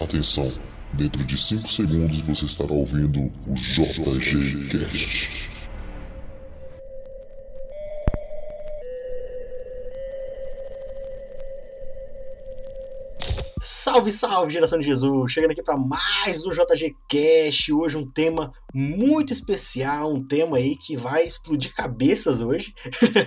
Atenção, dentro de 5 segundos você estará ouvindo o JG Cast. Salve, salve, geração de Jesus! Chegando aqui para mais um JG Cast. Hoje um tema muito especial, um tema aí que vai explodir cabeças hoje.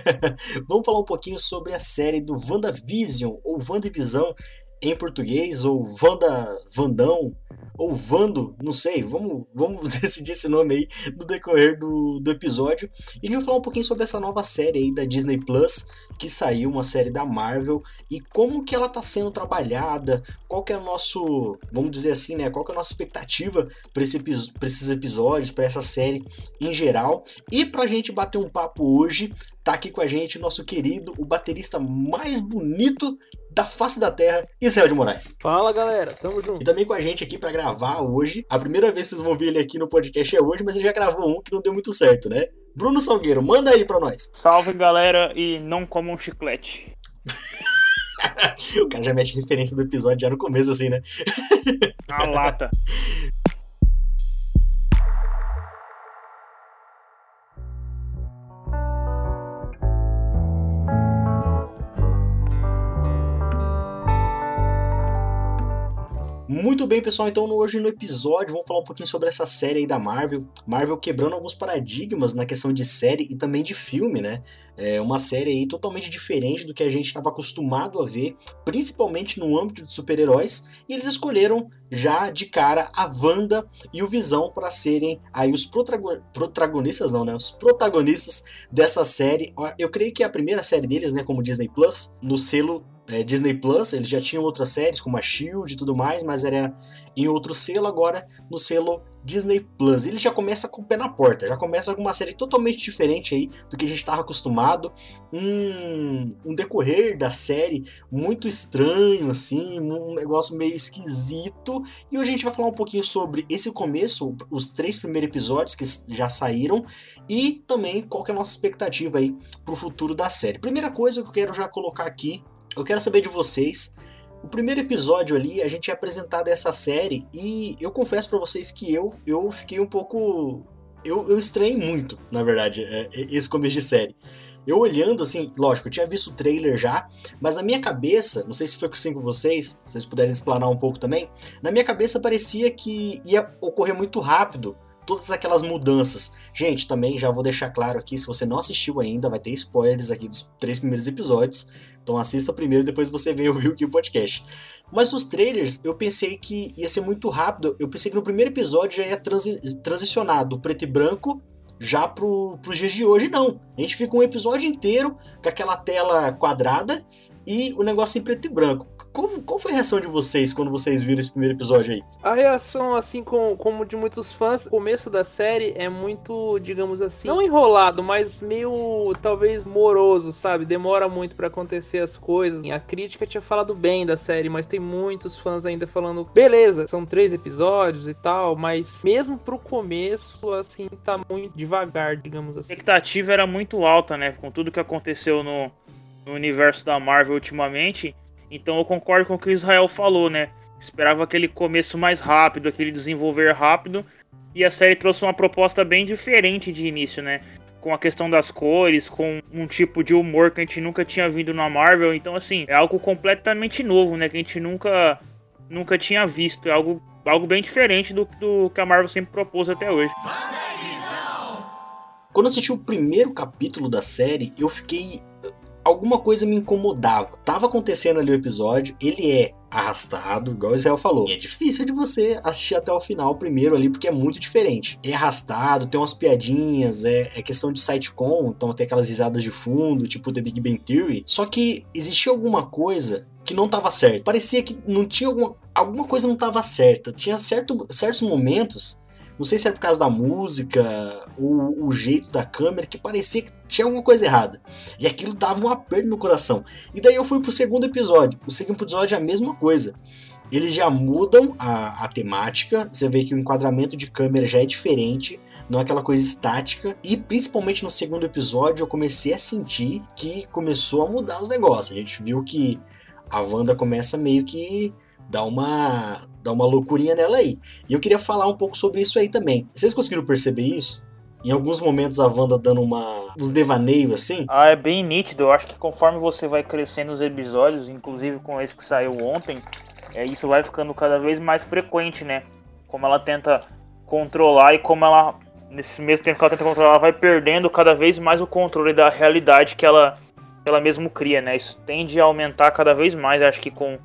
Vamos falar um pouquinho sobre a série do WandaVision ou WandaVisão em português ou Vanda Vandão ou Vando, não sei, vamos, vamos decidir esse nome aí no decorrer do, do episódio. E a gente vai falar um pouquinho sobre essa nova série aí da Disney Plus, que saiu, uma série da Marvel, e como que ela está sendo trabalhada, qual que é o nosso, vamos dizer assim, né, qual que é a nossa expectativa para esse, esses episódios, para essa série em geral. E para a gente bater um papo hoje, tá aqui com a gente nosso querido, o baterista mais bonito da face da terra, Israel de Moraes. Fala galera, tamo junto. E também com a gente aqui para gravar hoje. A primeira vez que vocês vão ver ele aqui no podcast é hoje, mas ele já gravou um que não deu muito certo, né? Bruno Salgueiro, manda aí pra nós. Salve galera e não comam um chiclete. o cara já mete referência do episódio já no começo, assim, né? A lata. Muito bem, pessoal. Então, hoje no episódio, vamos falar um pouquinho sobre essa série aí da Marvel. Marvel quebrando alguns paradigmas na questão de série e também de filme, né? É uma série aí totalmente diferente do que a gente estava acostumado a ver, principalmente no âmbito de super-heróis. E eles escolheram já de cara a Wanda e o Visão para serem aí os protagonistas, não, né? Os protagonistas dessa série. Eu creio que é a primeira série deles, né? Como Disney Plus, no selo é, Disney Plus, eles já tinham outras séries como a Shield e tudo mais, mas era em outro selo, agora no selo Disney Plus. Ele já começa com o pé na porta, já começa com uma série totalmente diferente aí do que a gente estava acostumado. Um, um decorrer da série muito estranho, assim, um negócio meio esquisito. E hoje a gente vai falar um pouquinho sobre esse começo, os três primeiros episódios que já saíram, e também qual que é a nossa expectativa aí pro futuro da série. Primeira coisa que eu quero já colocar aqui eu quero saber de vocês. O primeiro episódio ali, a gente é apresentado essa série e eu confesso para vocês que eu, eu fiquei um pouco. Eu, eu estranhei muito, na verdade, é, é, esse começo de série. Eu olhando assim, lógico, eu tinha visto o trailer já, mas na minha cabeça, não sei se foi assim com vocês, se vocês puderem explanar um pouco também, na minha cabeça parecia que ia ocorrer muito rápido todas aquelas mudanças. Gente, também já vou deixar claro aqui, se você não assistiu ainda, vai ter spoilers aqui dos três primeiros episódios. Então assista primeiro, depois você vem ouvir aqui o podcast. Mas os trailers, eu pensei que ia ser muito rápido. Eu pensei que no primeiro episódio já ia transi transicionar do preto e branco já pro, pros dias de hoje. Não. A gente fica um episódio inteiro com aquela tela quadrada e o negócio em preto e branco. Como, qual foi a reação de vocês quando vocês viram esse primeiro episódio aí? A reação, assim com, como de muitos fãs, o começo da série é muito, digamos assim, não enrolado, mas meio talvez moroso, sabe? Demora muito para acontecer as coisas. A crítica tinha falado bem da série, mas tem muitos fãs ainda falando, beleza, são três episódios e tal, mas mesmo pro começo, assim, tá muito devagar, digamos assim. A expectativa era muito alta, né? Com tudo que aconteceu no, no universo da Marvel ultimamente. Então eu concordo com o que o Israel falou, né? Esperava aquele começo mais rápido, aquele desenvolver rápido. E a série trouxe uma proposta bem diferente de início, né? Com a questão das cores, com um tipo de humor que a gente nunca tinha vindo na Marvel. Então, assim, é algo completamente novo, né? Que a gente nunca, nunca tinha visto. É algo, algo bem diferente do, do que a Marvel sempre propôs até hoje. Quando assisti o primeiro capítulo da série, eu fiquei alguma coisa me incomodava. Tava acontecendo ali o episódio, ele é arrastado, igual o Israel falou. E é difícil de você assistir até o final primeiro ali, porque é muito diferente. É arrastado, tem umas piadinhas, é, é questão de sitcom, então tem aquelas risadas de fundo, tipo The Big Bang Theory. Só que existia alguma coisa que não tava certo. Parecia que não tinha alguma, alguma coisa não tava certa. Tinha certo, certos momentos não sei se era por causa da música, ou o jeito da câmera, que parecia que tinha alguma coisa errada. E aquilo dava um aperto no coração. E daí eu fui pro segundo episódio. O segundo episódio é a mesma coisa. Eles já mudam a, a temática, você vê que o enquadramento de câmera já é diferente não é aquela coisa estática. E principalmente no segundo episódio eu comecei a sentir que começou a mudar os negócios. A gente viu que a Wanda começa meio que dá uma, dá uma loucurinha nela aí. E eu queria falar um pouco sobre isso aí também. Vocês conseguiram perceber isso? Em alguns momentos a Wanda dando uma uns devaneios assim. Ah, é bem nítido. Eu acho que conforme você vai crescendo os episódios, inclusive com esse que saiu ontem, é, isso vai ficando cada vez mais frequente, né? Como ela tenta controlar e como ela, nesse mesmo tempo que ela tenta controlar, ela vai perdendo cada vez mais o controle da realidade que ela, ela mesmo cria, né? Isso tende a aumentar cada vez mais, acho que com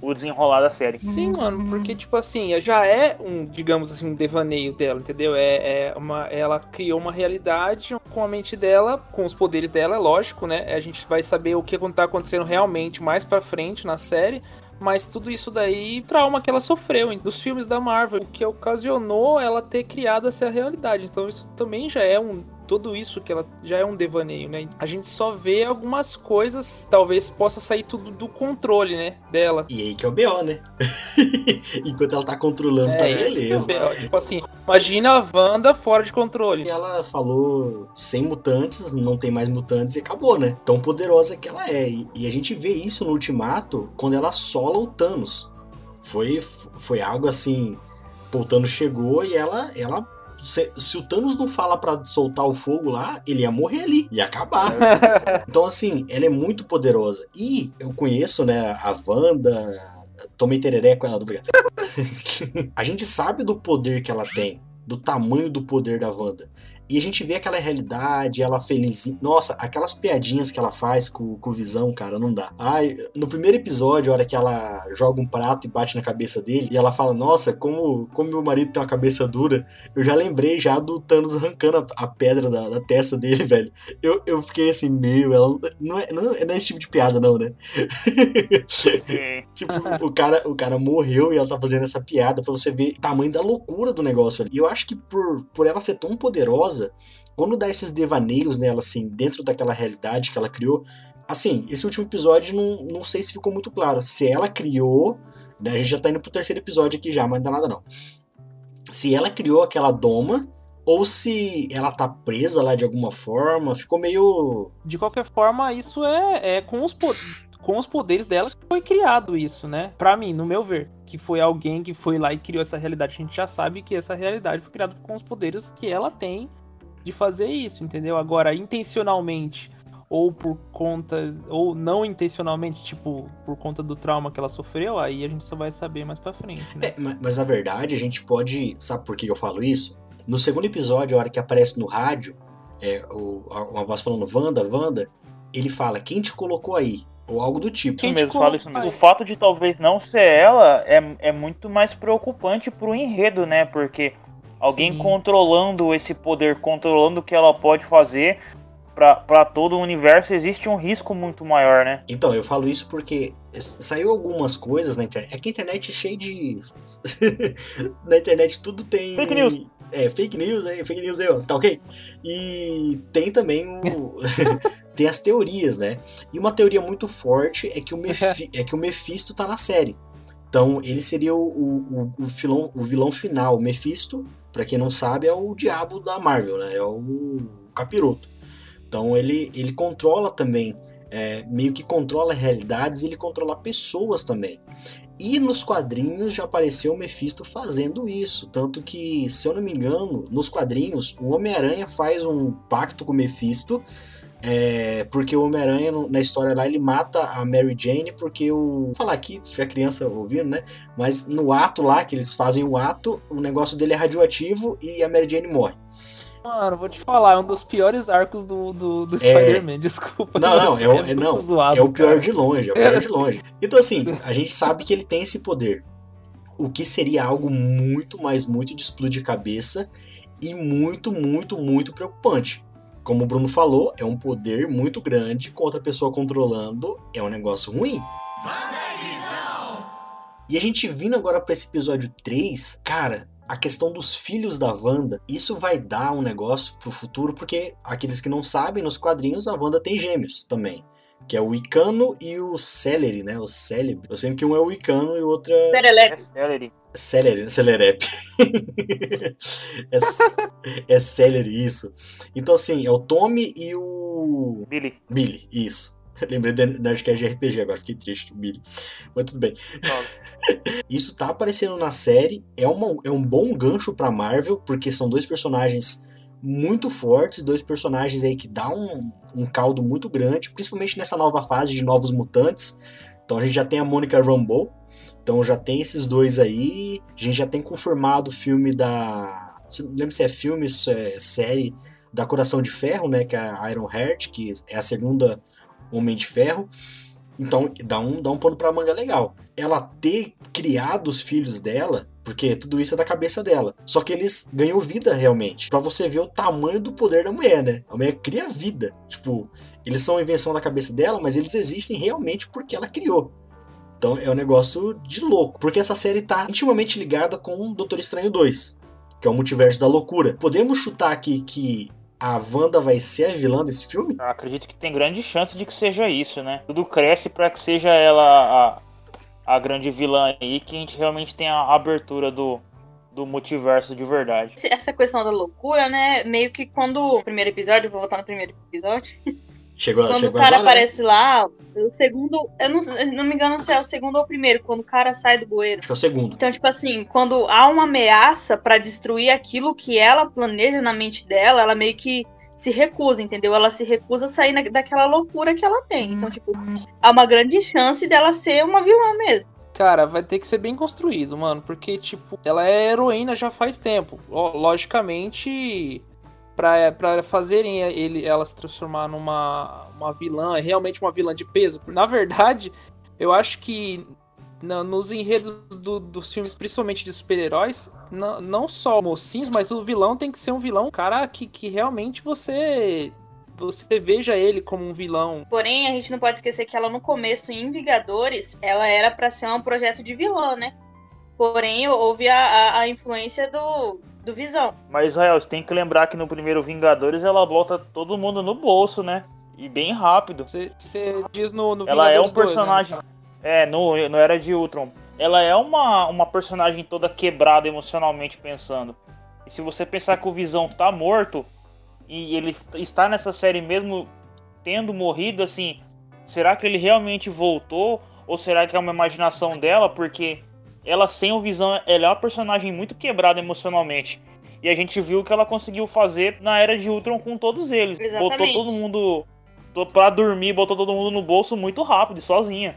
o desenrolar da série. Sim, mano, porque, tipo assim, já é um, digamos assim, um devaneio dela, entendeu? É, é uma, ela criou uma realidade com a mente dela, com os poderes dela, é lógico, né? A gente vai saber o que tá acontecendo realmente mais pra frente na série, mas tudo isso daí, trauma que ela sofreu dos filmes da Marvel, o que ocasionou ela ter criado essa realidade. Então isso também já é um tudo isso que ela já é um devaneio, né? A gente só vê algumas coisas, talvez possa sair tudo do controle, né, dela. E aí que é o BO, né? Enquanto ela tá controlando, é, tá beleza. É tipo assim, imagina a Wanda fora de controle. E ela falou sem mutantes, não tem mais mutantes e acabou, né? Tão poderosa que ela é. E, e a gente vê isso no Ultimato quando ela sola o Thanos. Foi, foi algo assim. Pô, o Thanos chegou e ela, ela se, se, o Thanos não fala para soltar o fogo lá, ele ia morrer ali, ia acabar. então, assim, ela é muito poderosa. E eu conheço, né, a Wanda. Tomei tereré com ela, obrigado. a gente sabe do poder que ela tem, do tamanho do poder da Wanda. E a gente vê aquela realidade, ela feliz. Nossa, aquelas piadinhas que ela faz com, com Visão, cara, não dá. Ai, no primeiro episódio, a hora que ela joga um prato e bate na cabeça dele, e ela fala: Nossa, como, como meu marido tem uma cabeça dura, eu já lembrei já do Thanos arrancando a, a pedra da, da, testa dele, velho. Eu, eu fiquei assim, meu, ela não é, não, é, não é esse tipo de piada, não, né? tipo, o cara, o cara morreu e ela tá fazendo essa piada pra você ver o tamanho da loucura do negócio ali. E eu acho que por, por ela ser tão poderosa, quando dá esses devaneios nela, assim, dentro daquela realidade que ela criou, assim, esse último episódio não, não sei se ficou muito claro. Se ela criou, né, a gente já tá indo pro terceiro episódio aqui já, mas não dá nada não. Se ela criou aquela doma, ou se ela tá presa lá de alguma forma, ficou meio. De qualquer forma, isso é, é com os poderes com os poderes dela foi criado isso, né? Para mim, no meu ver, que foi alguém que foi lá e criou essa realidade. A gente já sabe que essa realidade foi criada com os poderes que ela tem de fazer isso, entendeu? Agora, intencionalmente ou por conta ou não intencionalmente, tipo, por conta do trauma que ela sofreu, aí a gente só vai saber mais para frente, né? É, mas na verdade, a gente pode, sabe por que eu falo isso? No segundo episódio, a hora que aparece no rádio, é, o, uma voz falando Wanda, Wanda, ele fala: "Quem te colocou aí?" Ou algo do tipo. Quem mesmo, fala isso mesmo. O fato de talvez não ser ela é, é muito mais preocupante pro enredo, né? Porque alguém Sim. controlando esse poder, controlando o que ela pode fazer para todo o universo, existe um risco muito maior, né? Então, eu falo isso porque saiu algumas coisas na internet. É que a internet é cheia de. na internet tudo tem. Fake news. É, fake news, é, fake news aí, ó, tá ok? E tem também o. tem as teorias, né? E uma teoria muito forte é que o, Mefi é que o Mephisto tá na série. Então, ele seria o, o, o, vilão, o vilão final. O Mephisto, para quem não sabe, é o diabo da Marvel, né? É o capiroto. Então, ele, ele controla também, é, meio que controla realidades e ele controla pessoas também. E nos quadrinhos já apareceu o Mephisto fazendo isso. Tanto que, se eu não me engano, nos quadrinhos, o Homem-Aranha faz um pacto com o Mephisto é, porque o Homem-Aranha, na história lá, ele mata a Mary Jane porque o. Vou falar aqui, se tiver criança ouvindo, né? Mas no ato lá, que eles fazem o ato, o negócio dele é radioativo e a Mary Jane morre. Mano, vou te falar, é um dos piores arcos do, do, do é... Spider-Man, desculpa. Não, não, é, o, é, não zoado, é o pior cara. de longe, é o pior de longe. Então, assim, a gente sabe que ele tem esse poder. O que seria algo muito, mais muito de explodir cabeça e muito, muito, muito preocupante como o Bruno falou, é um poder muito grande com outra pessoa controlando, é um negócio ruim. E a gente vindo agora para esse episódio 3, cara, a questão dos filhos da Wanda, isso vai dar um negócio pro futuro, porque aqueles que não sabem, nos quadrinhos a Wanda tem gêmeos também. Que é o Icano e o Celery, né? O Celery. Eu sei que um é o Icano e o outro é. Celery. Celery, Celerep. é, é Celery, isso. Então, assim, é o Tommy e o. Billy. Billy, isso. Lembrei da Nerdcast de RPG agora, fiquei triste, o Billy. Mas tudo bem. Isso tá aparecendo na série, é, uma, é um bom gancho pra Marvel, porque são dois personagens muito fortes, dois personagens aí que dá um, um caldo muito grande, principalmente nessa nova fase de novos mutantes. Então a gente já tem a Monica Rambeau, então já tem esses dois aí, a gente já tem confirmado o filme da. Não lembro se é filme, se é série da Coração de Ferro, né? Que é a Iron Heart, que é a segunda Homem de Ferro. Então dá um, dá um pano pra manga legal. Ela ter criado os filhos dela, porque tudo isso é da cabeça dela. Só que eles ganham vida realmente. para você ver o tamanho do poder da mulher, né? A mulher cria vida. Tipo, eles são invenção da cabeça dela, mas eles existem realmente porque ela criou. Então é um negócio de louco. Porque essa série tá intimamente ligada com Doutor Estranho 2, que é o multiverso da loucura. Podemos chutar aqui que a Wanda vai ser a vilã desse filme? Eu acredito que tem grande chance de que seja isso, né? Tudo cresce para que seja ela a, a grande vilã aí, que a gente realmente tenha a abertura do, do multiverso de verdade. Essa questão da loucura, né? Meio que quando. O primeiro episódio, vou voltar no primeiro episódio. Chegou, quando chegou o cara agora, né? aparece lá, o segundo. Eu não, se não me engano se é o segundo ou o primeiro, quando o cara sai do bueiro. Acho que é o segundo. Então, tipo assim, quando há uma ameaça pra destruir aquilo que ela planeja na mente dela, ela meio que se recusa, entendeu? Ela se recusa a sair na- daquela loucura que ela tem. Então, tipo, há uma grande chance dela ser uma vilã mesmo. Cara, vai ter que ser bem construído, mano. Porque, tipo, ela é heroína já faz tempo. Logicamente, pra fazerem ele, ela se transformar numa uma vilã, é realmente uma vilã de peso. Na verdade, eu acho que na- nos enredos do- dos filmes, principalmente de super-heróis, não, só mocinhos, mas o vilão tem que ser um vilão, cara que, que realmente você. Você veja ele como um vilão Porém, a gente não pode esquecer que ela no começo, em Vingadores, ela era pra ser um projeto de vilã, né? Porém, houve a, a, a influência do, do Visão. Mas, Israel, você tem que lembrar que no primeiro Vingadores ela bota todo mundo no bolso, né? E bem rápido. Você, diz no, no Ela é um Vingadores 2, né? personagem. É, no, no Era de Ultron. Ela é uma, uma personagem toda quebrada emocionalmente pensando. E se você pensar que o Visão tá morto e ele está nessa série mesmo tendo morrido, assim, será que ele realmente voltou? Ou será que é uma imaginação dela? Porque ela sem o Visão, ela é uma personagem muito quebrada emocionalmente. E a gente viu o que ela conseguiu fazer na Era de Ultron com todos eles. Botou Exatamente. todo mundo pra dormir, botou todo mundo no bolso muito rápido, e sozinha.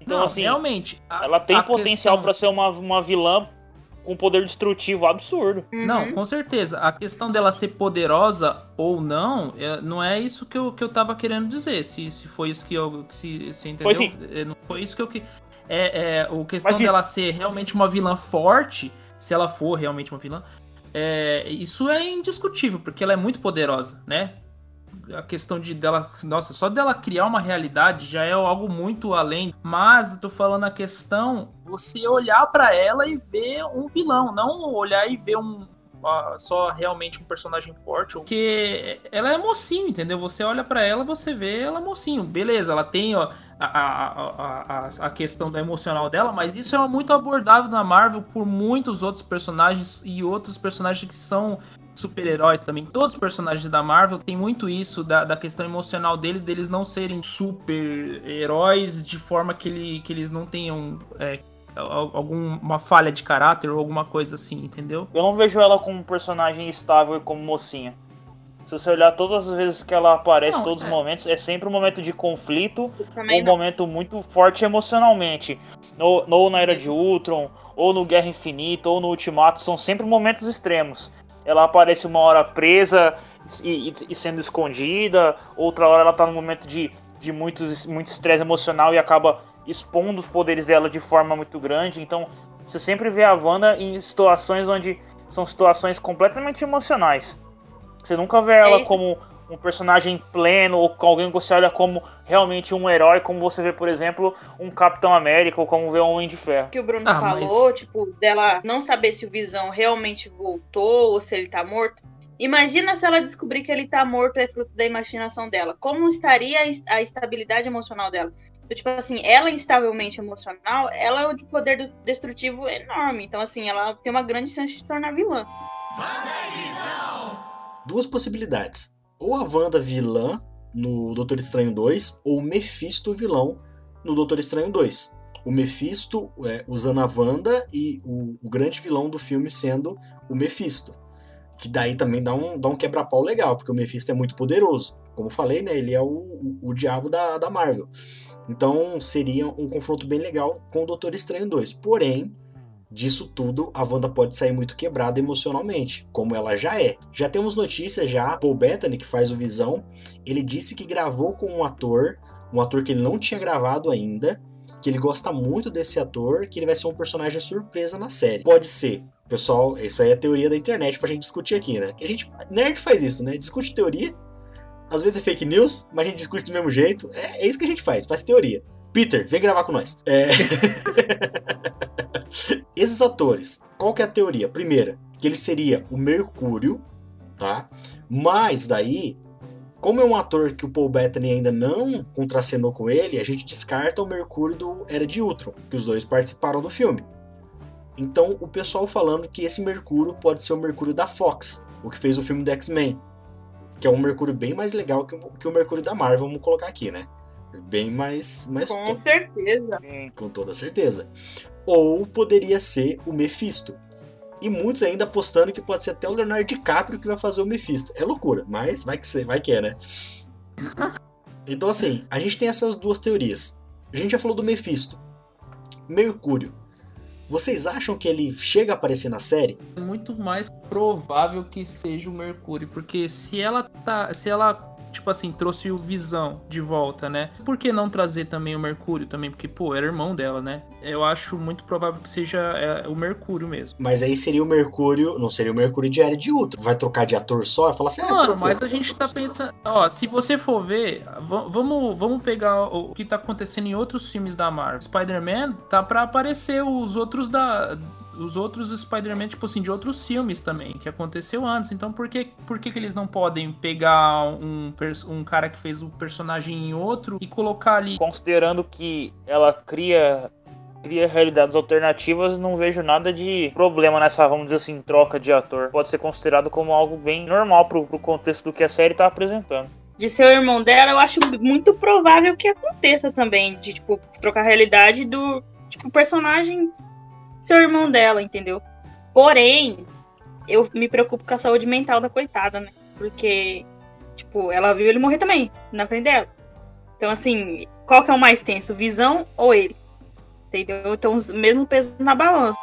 Então, Não, assim, realmente. a- ela tem potencial questão- pra ser uma, uma vilã com poder destrutivo absurdo. Não, Uhum. com certeza. A questão dela ser poderosa ou não, é- não é isso que eu, que eu tava querendo dizer. Se, se foi isso que eu. Se, se entendeu? Foi sim. É, Não foi isso que eu que. É, é o questão isso- dela ser realmente uma vilã forte, se ela for realmente uma vilã, é, isso é indiscutível, porque ela é muito poderosa, né? A questão de dela. Nossa, só dela criar uma realidade já é algo muito além. Mas eu tô falando a questão você olhar pra ela e ver um vilão, não olhar e ver um. Só realmente um personagem forte, porque ela é mocinho, entendeu? Você olha pra ela, você vê ela mocinho, beleza? Ela tem ó, a, a, a, a, questão do emocional dela, mas isso é muito abordado na Marvel por muitos outros personagens e outros personagens que são super-heróis também. Todos os personagens da Marvel têm muito isso da, da questão emocional deles, deles não serem super-heróis de forma que, ele, que eles não tenham é, alguma falha de caráter ou alguma coisa assim, entendeu? Eu não vejo ela como um personagem estável e como mocinha. Se você olhar todas as vezes que ela aparece, Não, todos os é. momentos, é sempre um momento de conflito um não. momento muito forte emocionalmente. No, ou na Era de Ultron, ou no Guerra Infinita, ou no Ultimato, são sempre momentos extremos. Ela aparece uma hora presa e, e- e sendo escondida, outra hora ela tá num momento de, de muitos- muito estresse emocional e acaba expondo os poderes dela de forma muito grande. Então, você sempre vê a Wanda em situações onde são situações completamente emocionais. Você nunca vê ela isso. como um personagem pleno ou com alguém que você olha como realmente um herói, como você vê, por exemplo, um Capitão América ou como vê um Homem de Ferro. que o Bruno Ah, mas- falou, tipo, dela não saber se o Visão realmente voltou ou se ele tá morto. Imagina se ela descobrir que ele tá morto é fruto da imaginação dela. Como estaria a es- a estabilidade emocional dela? Então, tipo assim, ela instavelmente emocional, ela é de poder destrutivo enorme. Então, assim, ela tem uma grande chance de tornar vilã. Duas possibilidades. Ou a Wanda vilã, no Doutor Estranho 2 ou Mephisto vilão no Doutor Estranho 2. O Mephisto é, usando a Wanda e o, o, grande vilão do filme sendo o Mephisto. Que daí também dá um, dá um quebra-pau legal, porque o Mephisto é muito poderoso. Como falei, né, ele é o, o, o diabo da, da Marvel. Então seria um confronto bem legal com o Doutor Estranho 2. Porém, disso tudo, a Wanda pode sair muito quebrada emocionalmente, como ela já é. Já temos notícias já, Paul Bettany, que faz o Visão, ele disse que gravou com um ator, um ator que ele não tinha gravado ainda, que ele gosta muito desse ator, que ele vai ser um personagem surpresa na série. Pode ser. Pessoal, isso aí é teoria da internet pra gente discutir aqui, né? Que a gente nerd faz isso, né? Discute teoria. Às vezes é fake news, mas a gente discute do mesmo jeito. É, é isso que a gente faz, faz teoria. Peter, vem gravar com nós. É... Esses atores, qual que é a teoria? Primeira, que ele seria o Mercúrio, tá? Mas daí, como é um ator que o Paul Bettany ainda não contracenou com ele, a gente descarta o Mercúrio do Era de Ultron, que os dois participaram do filme. Então, o pessoal falando que esse Mercúrio pode ser o Mercúrio da Fox, o que fez o filme do X-Men, que é um Mercúrio bem mais legal que o, que o Mercúrio da Marvel, vamos colocar aqui, né? Bem mais. mais Com top. certeza. Com toda certeza ou poderia ser o Mephisto. E muitos ainda apostando que pode ser até o Leonardo DiCaprio que vai fazer o Mephisto. É loucura, mas vai que, ser, vai que é, né? Então, assim, a gente tem essas duas teorias. A gente já falou do Mephisto. Mercúrio. Vocês acham que ele chega a aparecer na série? É muito mais provável que seja o Mercúrio, porque se ela tá, se ela tipo assim, trouxe o Visão de volta, né? Por que não trazer também o Mercúrio também? Porque, pô, era irmão dela, né? Eu acho muito provável que seja é, o Mercúrio mesmo. Mas aí seria o Mercúrio, não seria o Mercúrio de Era de Ultron. Vai trocar de ator só e falar assim, ah, Mano, mas a gente tá pensando, ó, se você for ver, vamos, vamos pegar o que tá acontecendo em outros filmes da Marvel. Spider-Man tá para aparecer os outros da os outros Spider-Man, tipo assim, de outros filmes também, que aconteceu antes. Então por que, por que, que eles não podem pegar um, um cara que fez o personagem em outro e colocar ali. Considerando que ela cria cria realidades alternativas, não vejo nada de problema nessa, vamos dizer assim, troca de ator. Pode ser considerado como algo bem normal pro, pro contexto do que a série tá apresentando. De ser o irmão dela, eu acho muito provável que aconteça também, de, tipo, trocar a realidade do, tipo, personagem ser o irmão dela, entendeu? Porém, eu me preocupo com a saúde mental da coitada, né? Porque, tipo, ela viu ele morrer também, na frente dela. Então, assim, qual que é o mais tenso, visão ou ele? Entendeu? Então, mesmo peso na balança.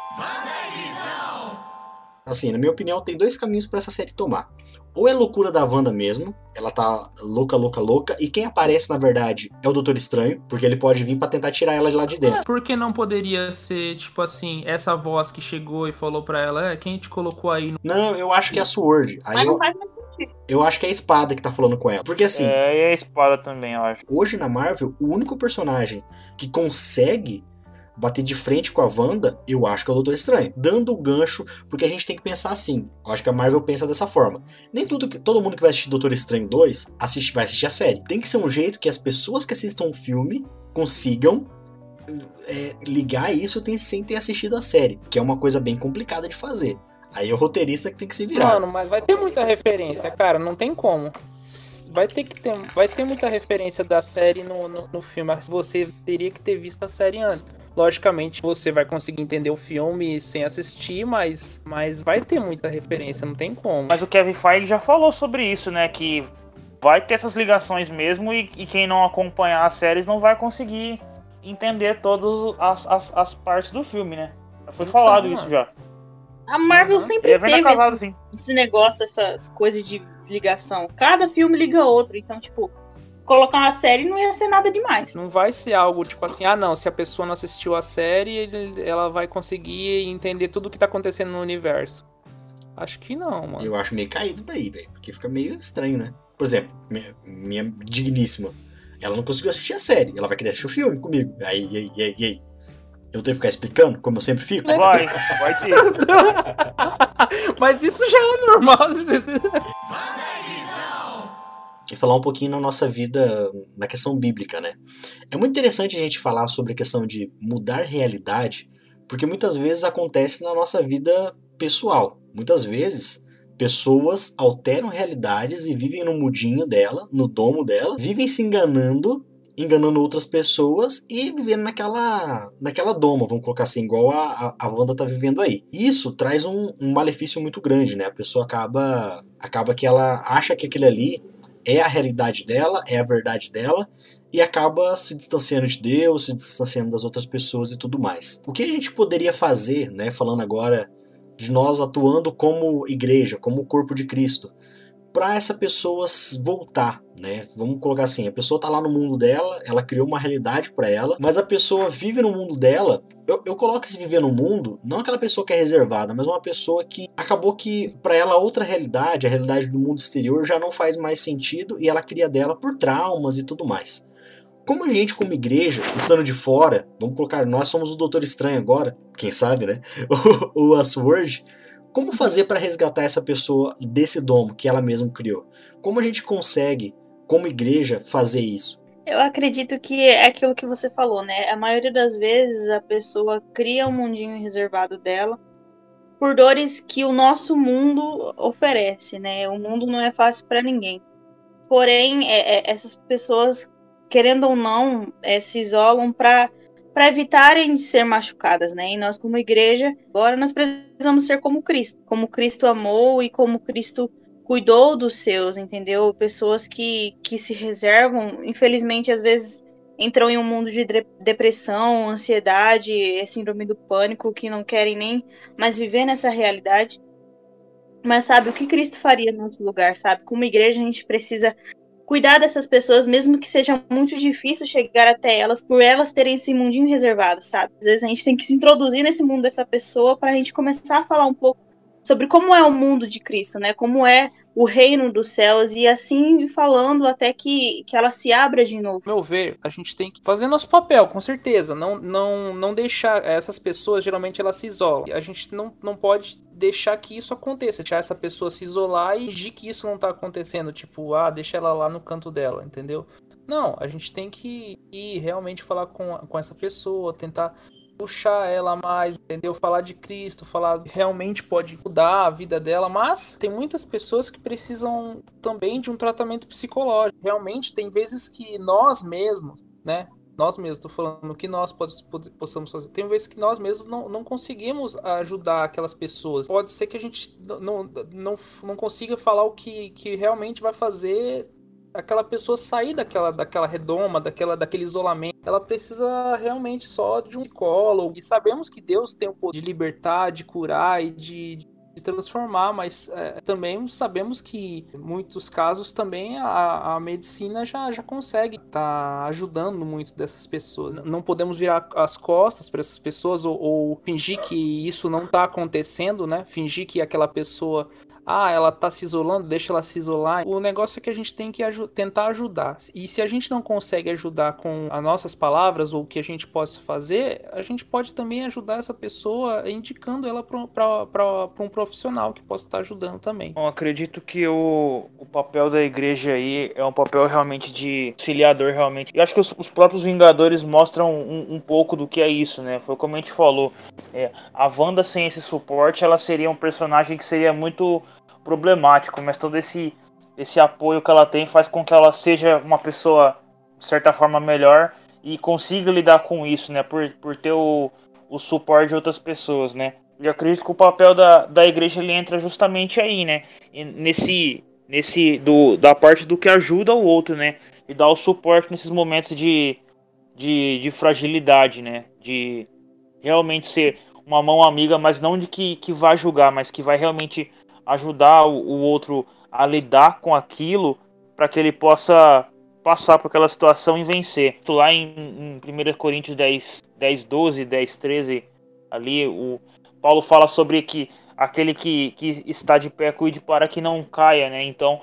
Assim, na minha opinião, tem dois caminhos para essa série tomar ou é loucura da Wanda mesmo, ela tá louca, louca, louca, e quem aparece na verdade é o Doutor Estranho, porque ele pode vir para tentar tirar ela de lá de dentro. É, por que não poderia ser, tipo assim, essa voz que chegou e falou para ela, é, quem te colocou aí? No... Não, eu acho que é a Sword. Aí Mas não eu... faz muito sentido. Eu acho que é a espada que tá falando com ela. Porque assim. É, e a espada também, eu acho. Hoje na Marvel, o único personagem que consegue bater de frente com a Wanda, eu acho que é o Doutor Estranho. Dando o gancho, porque a gente tem que pensar assim. Eu acho que a Marvel pensa dessa forma. Nem tudo que todo mundo que vai assistir Doutor Estranho 2 assiste, vai assistir a série. Tem que ser um jeito que as pessoas que assistam o filme consigam é, ligar isso sem ter assistido a série, que é uma coisa bem complicada de fazer. Aí é o roteirista que tem que se virar. Mano, mas vai ter muita referência, cara, não tem como. Vai ter que ter, vai ter muita referência da série no, no, no filme. Você teria que ter visto a série antes. Logicamente, você vai conseguir entender o filme sem assistir, mas, mas vai ter muita referência, não tem como. Mas o Kevin Feige já falou sobre isso, né? Que vai ter essas ligações mesmo e, e quem não acompanhar as séries não vai conseguir entender todas as, as, as partes do filme, né? Já foi falado então, isso já. A Marvel uhum. sempre teve esse, esse, negócio, essas coisas de ligação. Cada filme liga outro, então, tipo, colocar uma série não ia ser nada demais. Não vai ser algo tipo assim, ah não, se a pessoa não assistiu a série, ela vai conseguir entender tudo o que tá acontecendo no universo. Acho que não, mano. Eu acho meio caído daí, velho. Porque fica meio estranho, né? Por exemplo, minha, minha, digníssima. Ela não conseguiu assistir a série. Ela vai querer assistir o filme comigo. Aí, aí, aí, aí. Eu tenho que ficar explicando, como eu sempre fico? Vai, vai ter. Mas isso já é normal. e falar um pouquinho na nossa vida, na questão bíblica, né? É muito interessante a gente falar sobre a questão de mudar realidade, porque muitas vezes acontece na nossa vida pessoal. Muitas vezes Pessoas alteram realidades e vivem no mudinho dela, no domo dela, vivem se enganando, enganando outras pessoas e vivendo naquela, naquela doma, vamos colocar assim, igual a, a, Wanda tá vivendo aí. Isso traz um, um malefício muito grande, né? A pessoa acaba, acaba que ela acha que aquele ali é a realidade dela, é a verdade dela, e acaba se distanciando de Deus, se distanciando das outras pessoas e tudo mais. O que a gente poderia fazer, né, falando agora de nós atuando como igreja, como corpo de Cristo, para essa pessoa voltar, né? Vamos colocar assim, a pessoa tá lá no mundo dela, ela criou uma realidade para ela, mas a pessoa vive no mundo dela. Eu, eu coloco esse viver no mundo, não aquela pessoa que é reservada, mas uma pessoa que acabou que para ela outra realidade, a realidade do mundo exterior já não faz mais sentido e ela cria dela por traumas e tudo mais. Como a gente, como igreja, estando de fora, vamos colocar, nós somos o Doutor Estranho agora, quem sabe, né? o, o Asword. Como fazer para resgatar essa pessoa desse domo que ela mesma criou? Como a gente consegue, como igreja, fazer isso? Eu acredito que é aquilo que você falou, né? A maioria das vezes a pessoa cria um mundinho reservado dela por dores que o nosso mundo oferece, né? O mundo não é fácil para ninguém. Porém, é, é, essas pessoas querendo ou não, é, se isolam para para evitarem de ser machucadas, né? E nós, como igreja, agora nós precisamos ser como Cristo, como Cristo amou e como Cristo cuidou dos seus, entendeu? Pessoas que, que se reservam, infelizmente, às vezes entram em um mundo de depressão, ansiedade, síndrome do pânico, que não querem nem mais viver nessa realidade. Mas sabe o que Cristo faria no nosso lugar, sabe? Como igreja a gente precisa cuidar dessas pessoas, mesmo que seja muito difícil chegar até elas, por elas terem esse mundinho reservado, sabe? Às vezes a gente tem que se introduzir nesse mundo dessa pessoa para a gente começar a falar um pouco sobre como é o mundo de Cristo, né? Como é o reino dos céus e assim falando até que, que ela se abra de novo. Meu ver, a gente tem que fazer nosso papel, com certeza. Não não não deixar essas pessoas geralmente elas se isolam. A gente não, não pode deixar que isso aconteça, deixar essa pessoa se isolar e fingir que isso não tá acontecendo, tipo, ah, deixa ela lá no canto dela, entendeu? Não, a gente tem que ir realmente falar com, com essa pessoa, tentar puxar ela mais, entendeu? Falar de Cristo, falar realmente pode mudar a vida dela, mas tem muitas pessoas que precisam também de um tratamento psicológico. Realmente tem vezes que nós mesmos, né? Nós mesmos, tô falando que nós possamos fazer. Tem vezes que nós mesmos não, não conseguimos ajudar aquelas pessoas. Pode ser que a gente não, não, não consiga falar o que, que realmente vai fazer aquela pessoa sair daquela, daquela redoma, daquela, daquele isolamento. Ela precisa realmente só de um psicólogo. E sabemos que Deus tem o poder de libertar, de curar e de, de transformar, mas é, também sabemos que em muitos casos também a, a medicina já, já consegue estar tá ajudando muito dessas pessoas. Não podemos virar as costas para essas pessoas ou, ou, fingir que isso não está acontecendo, né? Fingir que aquela pessoa ah, ela tá se isolando, deixa ela se isolar. O negócio é que a gente tem que aj tentar ajudar. E se a gente não consegue ajudar com as nossas palavras ou o que a gente possa fazer, a gente pode também ajudar essa pessoa indicando ela para um profissional que possa estar ajudando também. Acredito que o, o papel da igreja aí é um papel realmente de auxiliador, realmente. E acho que os, os próprios Vingadores mostram um, um, pouco do que é isso, né? Foi como a gente falou. É, a Wanda sem esse suporte, ela seria um personagem que seria muito problemático, mas todo esse, esse apoio que ela tem faz com que ela seja uma pessoa, de certa forma, melhor e consiga lidar com isso, né? Por, por ter o, o suporte de outras pessoas, né? E acredito que o papel da, da igreja ele entra justamente aí, né? E nesse, nesse do, da parte do que ajuda o outro, né? E dá o suporte nesses momentos de, de, de fragilidade, né? De realmente ser uma mão amiga, mas não de que, que vai julgar, mas que vai realmente ajudar o, o outro a lidar com aquilo para que ele possa passar por aquela situação e vencer. Lá em, em 1 Coríntios 10, 10, 12, 10, 13, ali o Paulo fala sobre que aquele que, que está de pé cuide para que não caia, né? Então,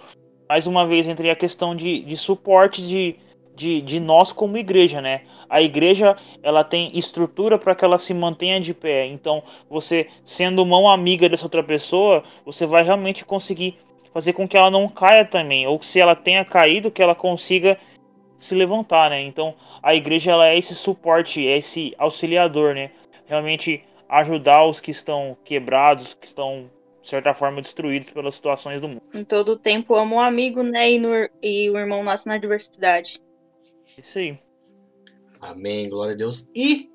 mais uma vez, entre a questão de, de suporte de, de, de nós como igreja, né? A igreja ela tem estrutura para que ela se mantenha de pé. Então, você sendo mão amiga dessa outra pessoa, você vai realmente conseguir fazer com que ela não caia também, ou que se ela tenha caído, que ela consiga se levantar, né? Então, a igreja ela é esse suporte, é esse auxiliador, né? Realmente ajudar os que estão quebrados, que estão de certa forma, destruídos pelas situações do mundo. Em todo tempo amo o amigo, né? E, no, e o irmão nasce na adversidade. Isso aí. Amém, glória a Deus. E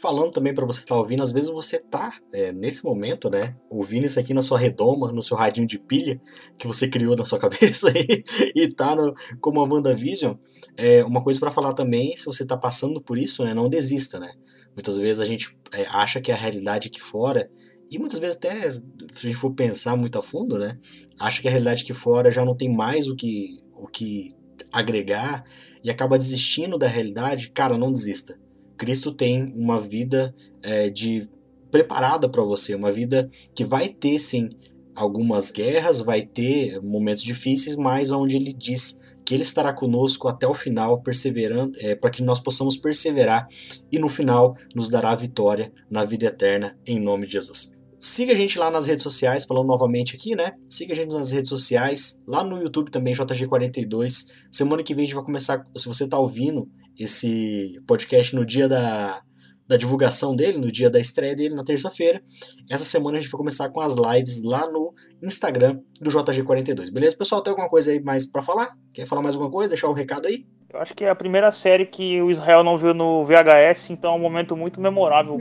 falando também para você que tá ouvindo, às vezes você tá é, nesse momento, né, ouvindo isso aqui na sua redoma, no seu radinho de pilha que você criou na sua cabeça e, e tá no, como a WandaVision. É, uma coisa para falar também, se você tá passando por isso, né, não desista, né. Muitas vezes a gente é, acha que a realidade aqui fora e muitas vezes até, se a gente for pensar muito a fundo, né, acha que a realidade aqui fora já não tem mais o que, o que agregar e acaba desistindo da realidade, cara, não desista. Cristo tem uma vida é, de preparada para você, uma vida que vai ter sim algumas guerras, vai ter momentos difíceis, mas onde ele diz que ele estará conosco até o final, perseverando, é, para que nós possamos perseverar e no final nos dará a vitória na vida eterna, em nome de Jesus. Siga a gente lá nas redes sociais, falando novamente aqui, né? Siga a gente nas redes sociais, lá no YouTube também, JG42. Semana que vem a gente vai começar, se você está ouvindo, esse podcast no dia da, da divulgação dele, no dia da estreia dele, na terça-feira. Essa semana a gente vai começar com as lives lá no Instagram do JG42. Beleza, pessoal? Tem alguma coisa aí mais para falar? Quer falar mais alguma coisa? Deixar o um recado aí? Eu acho que é a primeira série que o Israel não viu no VHS, então é um momento muito memorável.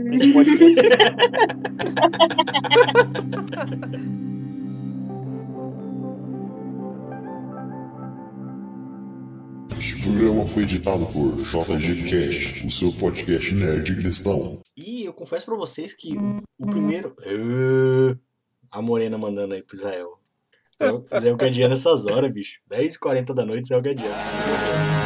Este programa foi editado por JG Cast, o seu podcast nerd cristão. E eu confesso pra vocês que o, primeiro. Uh, a Morena mandando aí pro Israel. Israel Gadiano nessas horas, bicho. 10h40 da noite, Israel Gadiano.